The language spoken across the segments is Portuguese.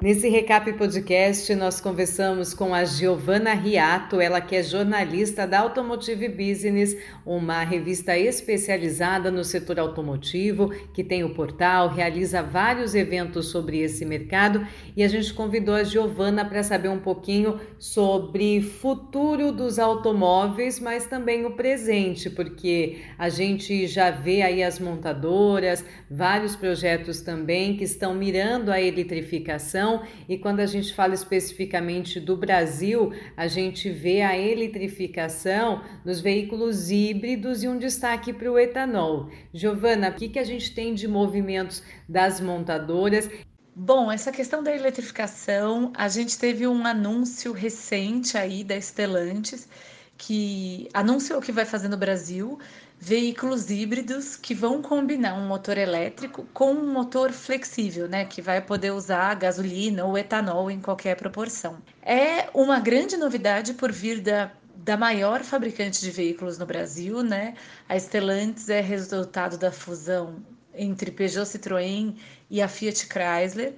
Nesse Recap Podcast, nós conversamos com a Giovana Riato, ela que é jornalista da Automotive Business, uma revista especializada no setor automotivo, que tem o portal, realiza vários eventos sobre esse mercado, e a gente convidou a Giovana para saber um pouquinho sobre futuro dos automóveis, mas também o presente, porque a gente já vê aí as montadoras, vários projetos também que estão mirando a eletrificação e quando a gente fala especificamente do Brasil, a gente vê a eletrificação nos veículos híbridos e um destaque para o etanol. Giovana, o que, que a gente tem de movimentos das montadoras? Bom, essa questão da eletrificação, a gente teve um anúncio recente aí da Stellantis, que anunciou que vai fazer no Brasil veículos híbridos que vão combinar um motor elétrico com um motor flexível, né, que vai poder usar gasolina ou etanol em qualquer proporção. É uma grande novidade por vir da da maior fabricante de veículos no Brasil, né? A Stellantis é resultado da fusão entre Peugeot Citroën e a Fiat Chrysler.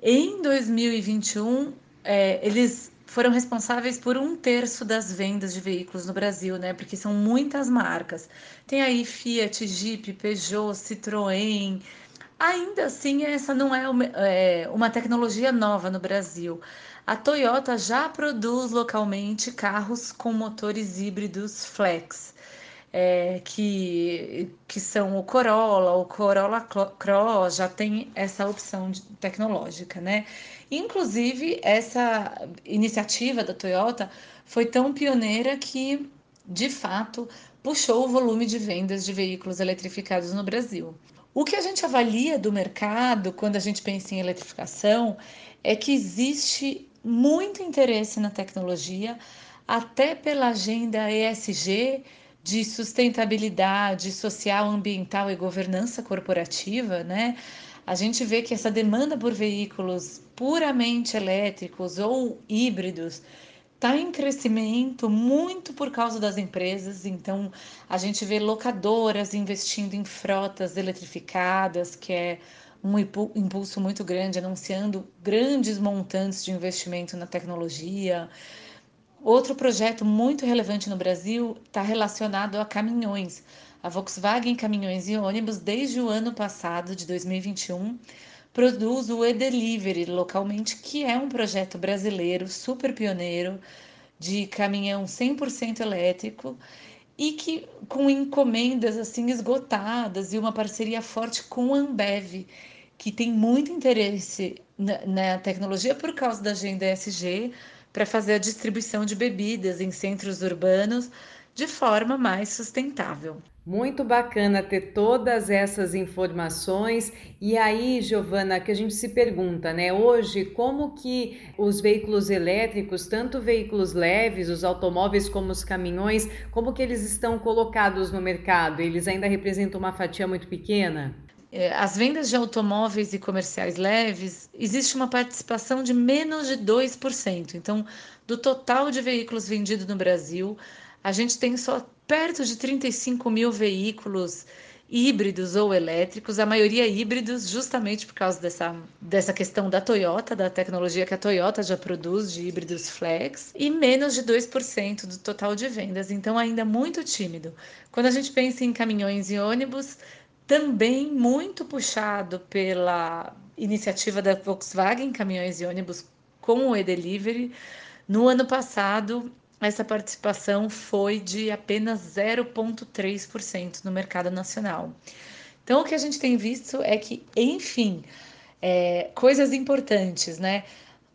Em 2021, é, eles foram responsáveis por um terço das vendas de veículos no Brasil, né? Porque são muitas marcas. Tem aí Fiat, Jeep, Peugeot, Citroën. Ainda assim, essa não é uma, é uma tecnologia nova no Brasil. A Toyota já produz localmente carros com motores híbridos flex. É, que, que são o Corolla, o Corolla Cross, já tem essa opção tecnológica, né? Inclusive, essa iniciativa da Toyota foi tão pioneira que, de fato, puxou o volume de vendas de veículos eletrificados no Brasil. O que a gente avalia do mercado quando a gente pensa em eletrificação é que existe muito interesse na tecnologia, até pela agenda ESG de sustentabilidade social, ambiental e governança corporativa, né? a gente vê que essa demanda por veículos puramente elétricos ou híbridos está em crescimento muito por causa das empresas. Então, a gente vê locadoras investindo em frotas eletrificadas, que é um impulso muito grande, anunciando grandes montantes de investimento na tecnologia. Outro projeto muito relevante no Brasil está relacionado a caminhões. A Volkswagen Caminhões e Ônibus, desde o ano passado, de 2021, produz o e-Delivery localmente, que é um projeto brasileiro super pioneiro de caminhão 100% elétrico e que com encomendas assim esgotadas e uma parceria forte com a Ambev, que tem muito interesse na, na tecnologia por causa da agenda ESG para fazer a distribuição de bebidas em centros urbanos de forma mais sustentável. Muito bacana ter todas essas informações. E aí, Giovana, que a gente se pergunta, né? Hoje, como que os veículos elétricos, tanto veículos leves, os automóveis como os caminhões, como que eles estão colocados no mercado? Eles ainda representam uma fatia muito pequena? É, as vendas de automóveis e comerciais leves, existe uma participação de menos de 2%. Então, do total de veículos vendidos no Brasil, a gente tem só perto de 35 mil veículos híbridos ou elétricos, a maioria híbridos, justamente por causa dessa, dessa questão da Toyota, da tecnologia que a Toyota já produz de híbridos flex, e menos de 2% do total de vendas, então ainda muito tímido. Quando a gente pensa em caminhões e ônibus, também muito puxado pela iniciativa da Volkswagen Caminhões e Ônibus com o e-delivery. No ano passado, essa participação foi de apenas 0,3% no mercado nacional. Então, o que a gente tem visto é que, enfim, é, coisas importantes, né?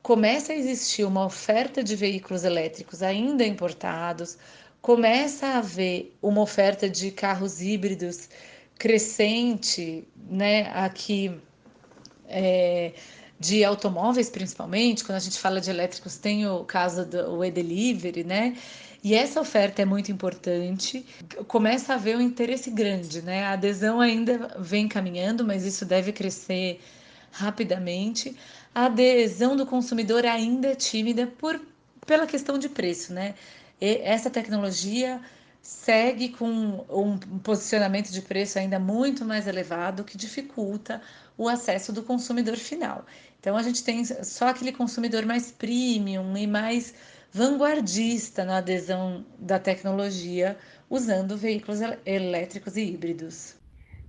Começa a existir uma oferta de veículos elétricos ainda importados, começa a haver uma oferta de carros híbridos crescente, né? Aqui. É, de automóveis, principalmente, quando a gente fala de elétricos, tem o caso do e-delivery, né? E essa oferta é muito importante. Começa a haver um interesse grande, né? A adesão ainda vem caminhando, mas isso deve crescer rapidamente. A adesão do consumidor ainda é tímida por, pela questão de preço, né? E essa tecnologia segue com um posicionamento de preço ainda muito mais elevado, que dificulta o acesso do consumidor final. Então, a gente tem só aquele consumidor mais premium e mais vanguardista na adesão da tecnologia usando veículos elétricos e híbridos.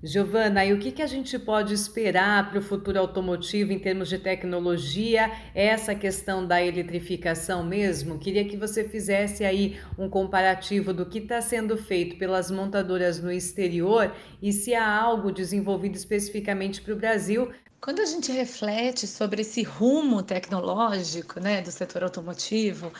Giovana, e o que, que a gente pode esperar para o futuro automotivo em termos de tecnologia? Essa questão da eletrificação mesmo? Queria que você fizesse aí um comparativo do que está sendo feito pelas montadoras no exterior e se há algo desenvolvido especificamente para o Brasil. Quando a gente reflete sobre esse rumo tecnológico né, do setor automotivo,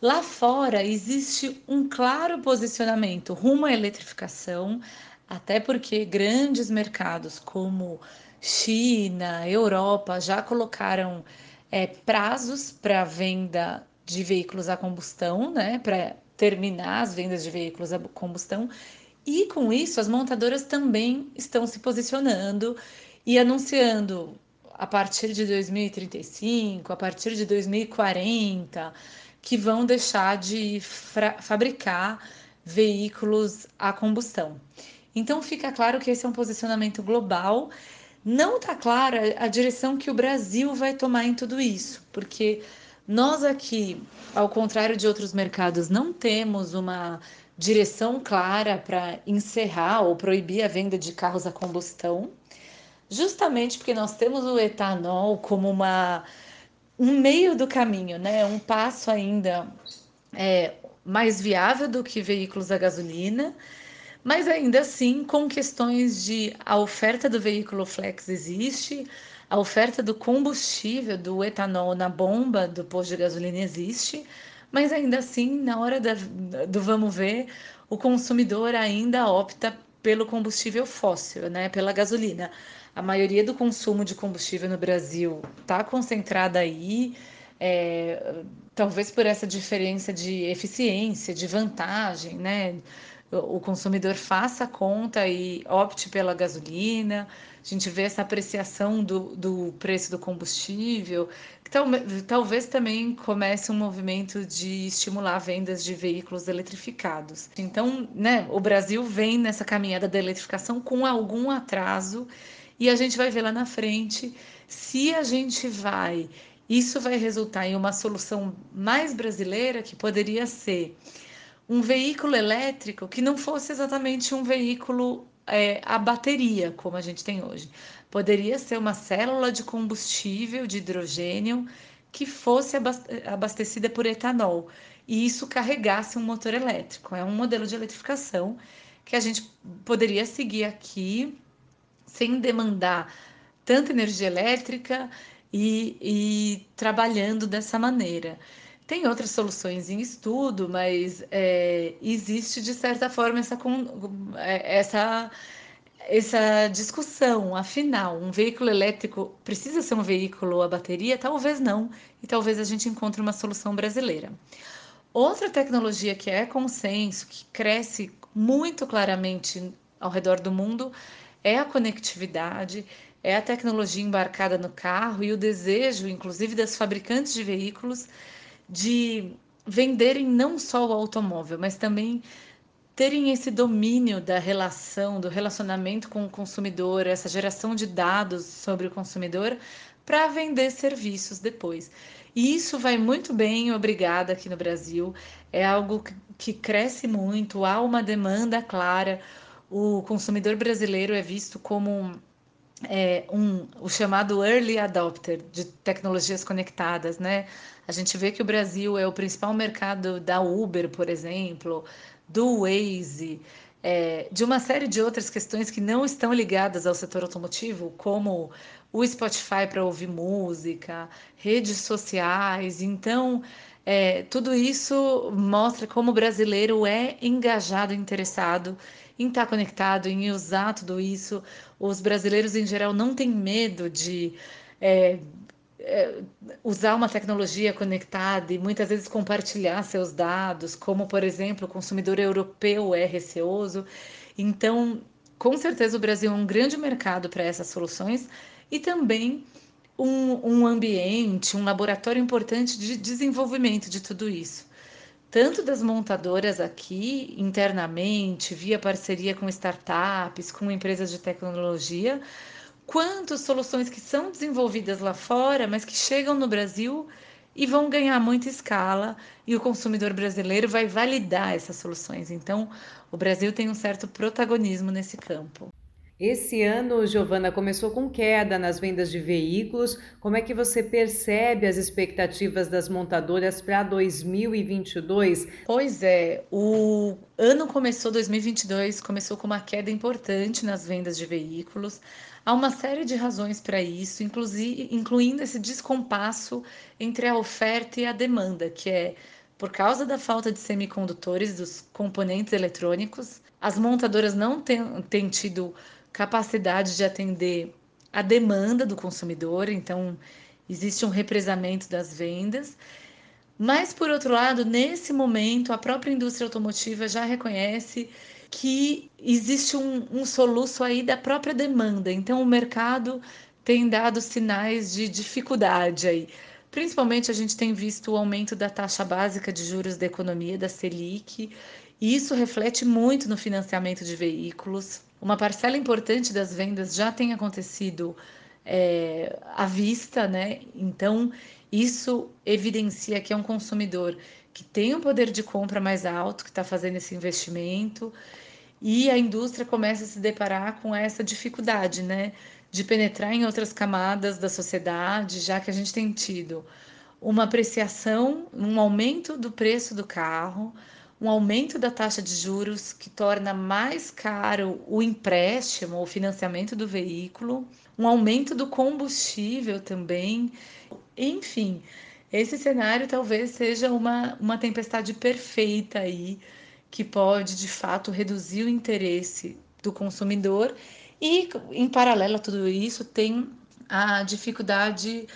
lá fora existe um claro posicionamento rumo à eletrificação até porque grandes mercados como China, Europa já colocaram é, prazos para venda de veículos a combustão, né, para terminar as vendas de veículos a combustão. E com isso, as montadoras também estão se posicionando e anunciando a partir de 2035, a partir de 2040, que vão deixar de fabricar veículos a combustão. Então fica claro que esse é um posicionamento global. Não está clara a direção que o Brasil vai tomar em tudo isso, porque nós aqui, ao contrário de outros mercados, não temos uma direção clara para encerrar ou proibir a venda de carros a combustão, justamente porque nós temos o etanol como uma um meio do caminho, né? Um passo ainda é, mais viável do que veículos a gasolina mas ainda assim, com questões de a oferta do veículo flex existe, a oferta do combustível, do etanol na bomba do posto de gasolina existe, mas ainda assim, na hora da, do vamos ver, o consumidor ainda opta pelo combustível fóssil, né, pela gasolina. A maioria do consumo de combustível no Brasil está concentrada aí, é, talvez por essa diferença de eficiência, de vantagem, né? O consumidor faça a conta e opte pela gasolina. A gente vê essa apreciação do, do preço do combustível, que tal, talvez também comece um movimento de estimular vendas de veículos eletrificados. Então, né, o Brasil vem nessa caminhada da eletrificação com algum atraso e a gente vai ver lá na frente se a gente vai. Isso vai resultar em uma solução mais brasileira que poderia ser um veículo elétrico que não fosse exatamente um veículo é, a bateria, como a gente tem hoje. Poderia ser uma célula de combustível de hidrogênio que fosse abastecida por etanol e isso carregasse um motor elétrico. É um modelo de eletrificação que a gente poderia seguir aqui sem demandar tanta energia elétrica e, e trabalhando dessa maneira. Tem outras soluções em estudo, mas é, existe de certa forma essa, é, essa, essa discussão. Afinal, um veículo elétrico precisa ser um veículo a bateria? Talvez não, e talvez a gente encontre uma solução brasileira. Outra tecnologia que é consenso, que cresce muito claramente ao redor do mundo, é a conectividade, é a tecnologia embarcada no carro e o desejo, inclusive, das fabricantes de veículos de venderem não só o automóvel, mas também terem esse domínio da relação, do relacionamento com o consumidor, essa geração de dados sobre o consumidor para vender serviços depois. E isso vai muito bem, obrigada, aqui no Brasil. É algo que cresce muito, há uma demanda clara. O consumidor brasileiro é visto como é, um, o chamado early adopter de tecnologias conectadas, né? A gente vê que o Brasil é o principal mercado da Uber, por exemplo, do Waze, é, de uma série de outras questões que não estão ligadas ao setor automotivo, como o Spotify para ouvir música, redes sociais. Então, é, tudo isso mostra como o brasileiro é engajado, interessado em estar conectado, em usar tudo isso. Os brasileiros, em geral, não têm medo de é, é, usar uma tecnologia conectada e muitas vezes compartilhar seus dados, como, por exemplo, o consumidor europeu é receoso. Então, com certeza, o Brasil é um grande mercado para essas soluções e também um, um ambiente, um laboratório importante de desenvolvimento de tudo isso. tanto das montadoras aqui internamente, via parceria com startups, com empresas de tecnologia, quanto soluções que são desenvolvidas lá fora, mas que chegam no Brasil e vão ganhar muita escala e o consumidor brasileiro vai validar essas soluções. Então, o Brasil tem um certo protagonismo nesse campo. Esse ano, Giovana, começou com queda nas vendas de veículos. Como é que você percebe as expectativas das montadoras para 2022? Pois é, o ano começou 2022 começou com uma queda importante nas vendas de veículos. Há uma série de razões para isso, incluindo esse descompasso entre a oferta e a demanda, que é por causa da falta de semicondutores, dos componentes eletrônicos, as montadoras não têm, têm tido capacidade de atender a demanda do consumidor, então existe um represamento das vendas. Mas, por outro lado, nesse momento, a própria indústria automotiva já reconhece que existe um, um soluço aí da própria demanda. Então, o mercado tem dado sinais de dificuldade aí. Principalmente, a gente tem visto o aumento da taxa básica de juros da economia, da Selic, e isso reflete muito no financiamento de veículos. Uma parcela importante das vendas já tem acontecido é, à vista, né? Então, isso evidencia que é um consumidor que tem um poder de compra mais alto, que está fazendo esse investimento, e a indústria começa a se deparar com essa dificuldade, né? De penetrar em outras camadas da sociedade, já que a gente tem tido uma apreciação, um aumento do preço do carro, um aumento da taxa de juros que torna mais caro o empréstimo, o financiamento do veículo, um aumento do combustível também. Enfim, esse cenário talvez seja uma, uma tempestade perfeita aí, que pode de fato reduzir o interesse do consumidor. E, em paralelo a tudo isso, tem a dificuldade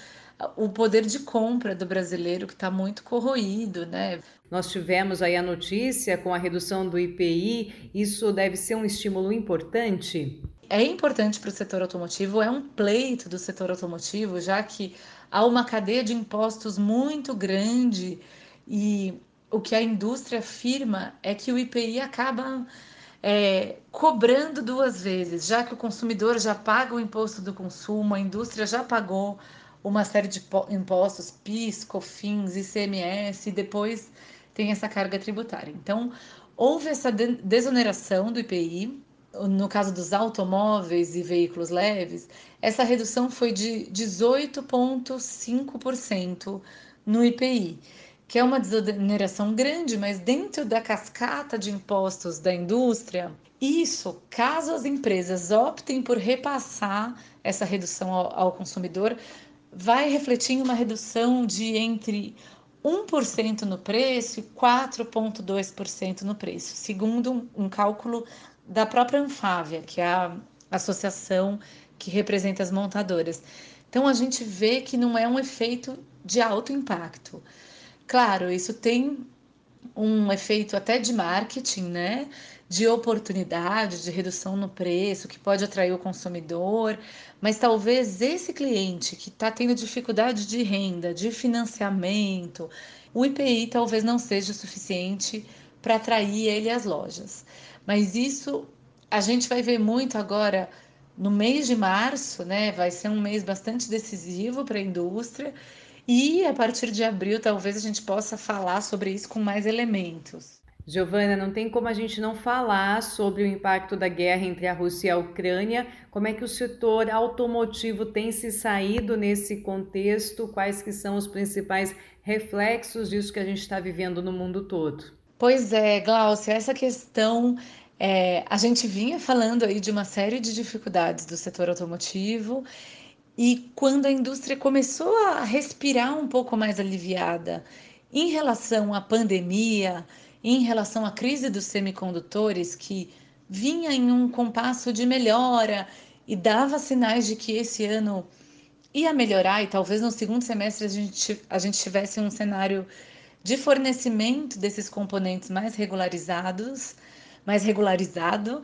o poder de compra do brasileiro que está muito corroído, né? Nós tivemos aí a notícia com a redução do IPI, isso deve ser um estímulo importante? É importante para o setor automotivo, é um pleito do setor automotivo, já que há uma cadeia de impostos muito grande e o que a indústria afirma é que o IPI acaba é, cobrando duas vezes, já que o consumidor já paga o imposto do consumo, a indústria já pagou uma série de impostos, PIS, COFINS, ICMS, e depois tem essa carga tributária. Então, houve essa desoneração do IPI. No caso dos automóveis e veículos leves, essa redução foi de 18,5% no IPI, que é uma desoneração grande, mas dentro da cascata de impostos da indústria, isso, caso as empresas optem por repassar essa redução ao, ao consumidor, vai refletir uma redução de entre 1% no preço e 4,2% no preço, segundo um, um, cálculo da própria Anfávia, que é a associação que representa as montadoras. Então a gente vê que não é um efeito de alto impacto. Claro, isso tem um efeito até de marketing, né? De oportunidade, de redução no preço, que pode atrair o consumidor, mas talvez esse cliente que está tendo dificuldade de renda, de financiamento, o IPI talvez não seja suficiente para atrair ele às lojas. Mas isso a gente vai ver muito agora no mês de março, né? Vai ser um mês bastante decisivo para a indústria e a partir de abril, talvez a gente possa falar sobre isso com mais elementos. Giovana, não tem como a gente não falar sobre o impacto da guerra entre a Rússia e a Ucrânia. Como é que o setor automotivo tem se saído nesse contexto? Quais que são os principais reflexos disso que a gente está vivendo no mundo todo? Pois é, Glaucia, essa questão é, a gente vinha falando aí de uma série de dificuldades do setor automotivo e quando a indústria começou a respirar um pouco mais aliviada em relação à pandemia, em relação à crise dos semicondutores, que vinha em um compasso de melhora e dava sinais de que esse ano ia melhorar e talvez no segundo semestre a gente, a gente tivesse um cenário de fornecimento desses componentes mais regularizados, mais regularizado,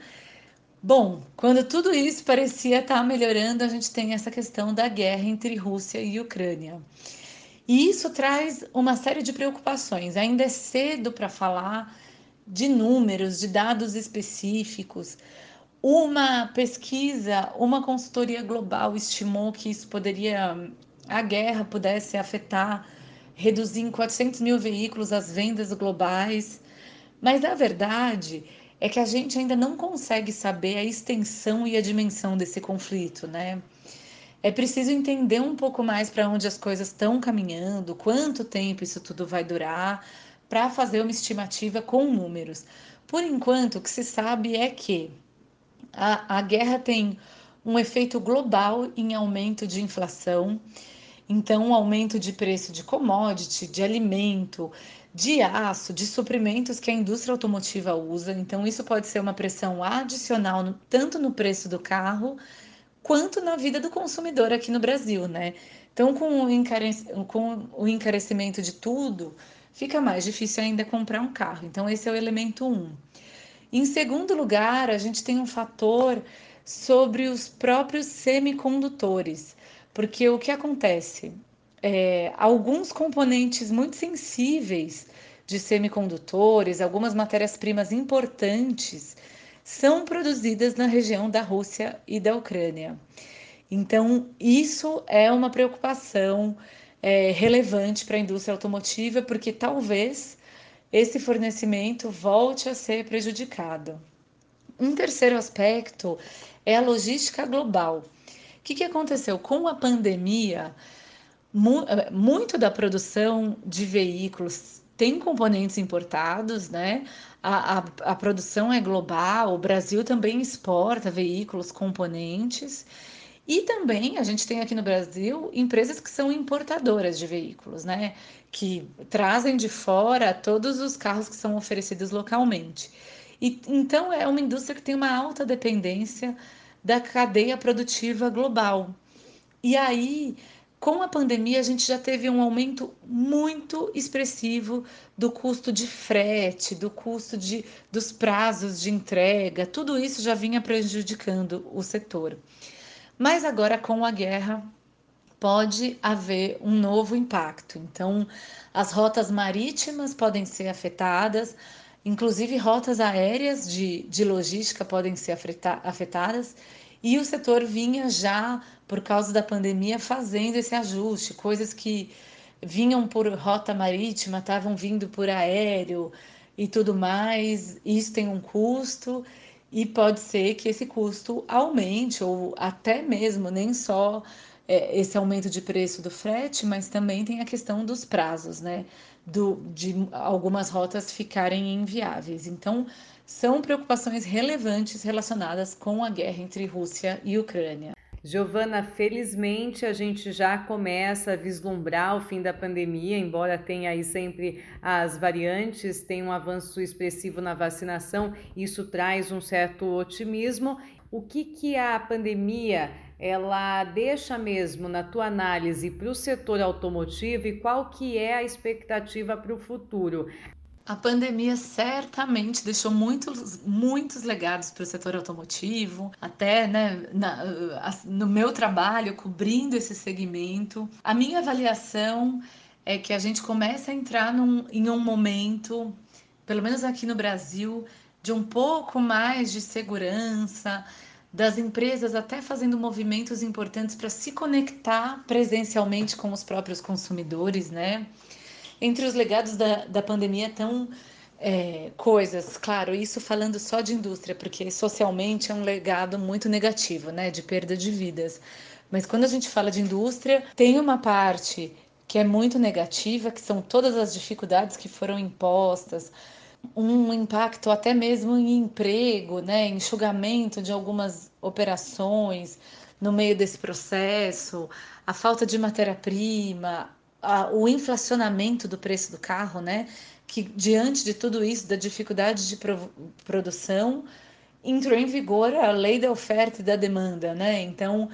Bom, quando tudo isso parecia estar melhorando, a gente tem essa questão da guerra entre Rússia e Ucrânia. E isso traz uma série de preocupações. Ainda é cedo para falar de números, de dados específicos. Uma pesquisa, uma consultoria global estimou que isso poderia, a guerra pudesse afetar, reduzir em 400 mil veículos as vendas globais. Mas a verdade é que a gente ainda não consegue saber a extensão e a dimensão desse conflito, né? É preciso entender um pouco mais para onde as coisas estão caminhando, quanto tempo isso tudo vai durar, para fazer uma estimativa com números. Por enquanto, o que se sabe é que a, a guerra tem um efeito global em aumento de inflação, então, um aumento de preço de commodity, de alimento, de aço, de suprimentos que a indústria automotiva usa. Então, isso pode ser uma pressão adicional no, tanto no preço do carro quanto na vida do consumidor aqui no Brasil, né? Então, com o, encarec com o encarecimento de tudo, fica mais difícil ainda comprar um carro. Então, esse é o elemento um. Em segundo lugar, a gente tem um fator sobre os próprios semicondutores, porque o que acontece? É, alguns componentes muito sensíveis de semicondutores, algumas matérias-primas importantes, são produzidas na região da Rússia e da Ucrânia. Então, isso é uma preocupação é, relevante para a indústria automotiva, porque talvez esse fornecimento volte a ser prejudicado. Um terceiro aspecto é a logística global. O que, que aconteceu? Com a pandemia, mu muito da produção de veículos tem componentes importados, né? A, a, a, produção é global, o Brasil também exporta veículos, componentes. E também a gente tem aqui no Brasil empresas que são importadoras de veículos, né? Que trazem de fora todos os carros que são oferecidos localmente. E, então é uma indústria que tem uma alta dependência da cadeia produtiva global. E aí com a pandemia, a gente já teve um aumento muito expressivo do custo de frete, do custo de, dos prazos de entrega, tudo isso já vinha prejudicando o setor. Mas agora, com a guerra, pode haver um novo impacto. Então, as rotas marítimas podem ser afetadas, inclusive rotas aéreas de, de logística podem ser afetadas, e o setor vinha já por causa da pandemia, fazendo esse ajuste, coisas que vinham por rota marítima, estavam vindo por aéreo e tudo mais. Isso tem um custo e pode ser que esse custo aumente, ou até mesmo nem só é, esse aumento de preço do frete, mas também tem a questão dos prazos, né? Do, de algumas rotas ficarem inviáveis. Então, são preocupações relevantes relacionadas com a guerra entre Rússia e Ucrânia. Giovana, felizmente a gente já começa a vislumbrar o fim da pandemia, embora tenha aí sempre as variantes, tem um avanço expressivo na vacinação, isso traz um certo otimismo. O que, que a pandemia ela deixa mesmo na tua análise para o setor automotivo e qual que é a expectativa para o futuro? A pandemia certamente deixou muitos, muitos legados para o setor automotivo, até né, na, no meu trabalho cobrindo esse segmento. A minha avaliação é que a gente começa a entrar num, em um momento, pelo menos aqui no Brasil, de um pouco mais de segurança, das empresas até fazendo movimentos importantes para se conectar presencialmente com os próprios consumidores, né? Entre os legados da, da pandemia estão é, coisas, claro, isso falando só de indústria, porque socialmente é um legado muito negativo, né, de perda de vidas. Mas quando a gente fala de indústria, tem uma parte que é muito negativa, que são todas as dificuldades que foram impostas, um impacto até mesmo em emprego, né, enxugamento de algumas operações no meio desse processo, a falta de matéria-prima, a, o inflacionamento do preço do carro, né? Que diante de tudo isso, da dificuldade de pro, produção, entrou em vigor a lei da oferta e da demanda, né? Então,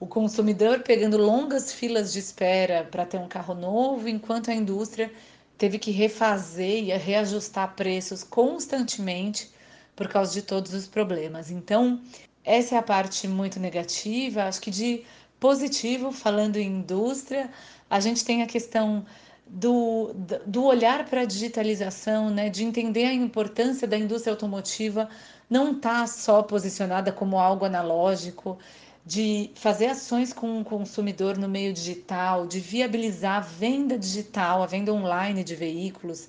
o consumidor pegando longas filas de espera para ter um carro novo, enquanto a indústria teve que refazer e reajustar preços constantemente por causa de todos os problemas. Então, essa é a parte muito negativa, acho que de positivo, falando em indústria. A gente tem a questão do, do olhar para a digitalização, né, de entender a importância da indústria automotiva, não está só posicionada como algo analógico, de fazer ações com o consumidor no meio digital, de viabilizar a venda digital, a venda online de veículos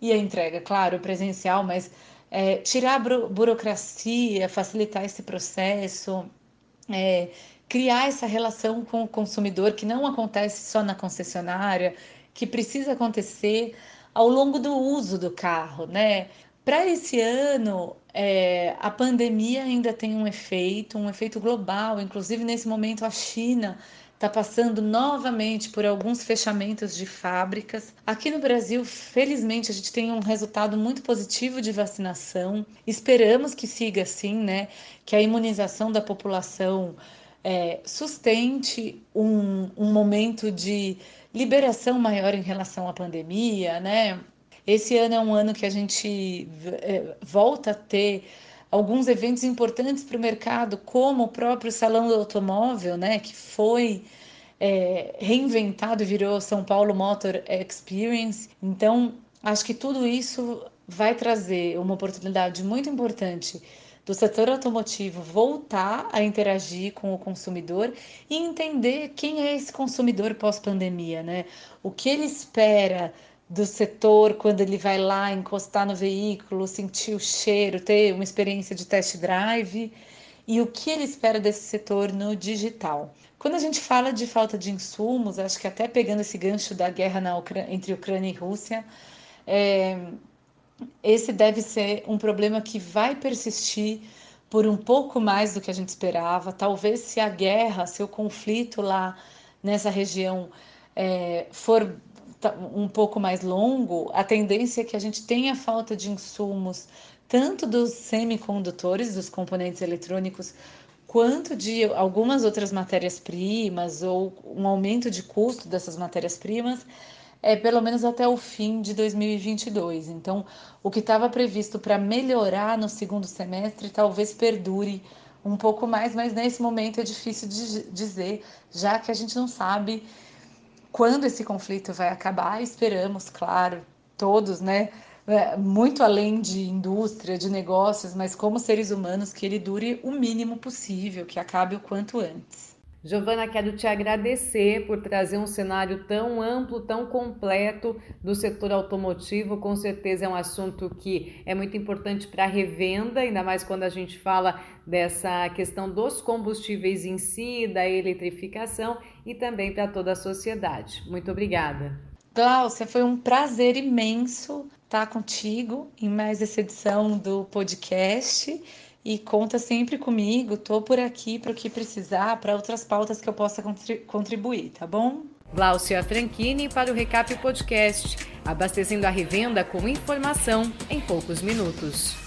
e a entrega, claro, presencial, mas é, tirar a burocracia, facilitar esse processo, é, criar essa relação com o consumidor que não acontece só na concessionária, que precisa acontecer ao longo do uso do carro, né? Para esse ano, é, a pandemia ainda tem um efeito, um efeito global. Inclusive, nesse momento, a China está passando novamente por alguns fechamentos de fábricas. Aqui no Brasil, felizmente, a gente tem um resultado muito positivo de vacinação. Esperamos que siga assim, né? Que a imunização da população é, sustente um, um momento de liberação maior em relação à pandemia, né? Esse ano é um ano que a gente é, volta a ter alguns eventos importantes para o mercado, como o próprio Salão do Automóvel, né, que foi é, reinventado e virou São Paulo Motor Experience. Então, acho que tudo isso vai trazer uma oportunidade muito importante do setor automotivo voltar a interagir com o consumidor e entender quem é esse consumidor pós-pandemia, né? O que ele espera do setor quando ele vai lá encostar no veículo, sentir o cheiro, ter uma experiência de test drive e o que ele espera desse setor no digital. Quando a gente fala de falta de insumos, acho que até pegando esse gancho da guerra na entre Ucrânia e Rússia, é, esse deve ser um problema que vai persistir por um pouco mais do que a gente esperava. Talvez se a guerra, se o conflito lá nessa região é, for um pouco mais longo, a tendência é que a gente tenha falta de insumos, tanto dos semicondutores, dos componentes eletrônicos, quanto de algumas outras matérias-primas ou um aumento de custo dessas matérias-primas é pelo menos até o fim de 2022. Então, o que estava previsto para melhorar no segundo semestre talvez perdure um pouco mais, mas nesse momento é difícil de dizer, já que a gente não sabe quando esse conflito vai acabar. Esperamos, claro, todos, né? É, muito além de indústria, de negócios, mas como seres humanos, que ele dure o mínimo possível, que acabe o quanto antes. Giovana, quero te agradecer por trazer um cenário tão amplo, tão completo do setor automotivo. Com certeza é um assunto que é muito importante para a revenda, ainda mais quando a gente fala dessa questão dos combustíveis em si, da eletrificação e também para toda a sociedade. Muito obrigada. Glaucia, foi um prazer imenso estar contigo em mais essa edição do podcast e conta sempre comigo. Tô por aqui para o que precisar, para outras pautas que eu possa contribuir, tá bom? Glaucia Franchini para o Recap Podcast, abastecendo a revenda com informação em poucos minutos.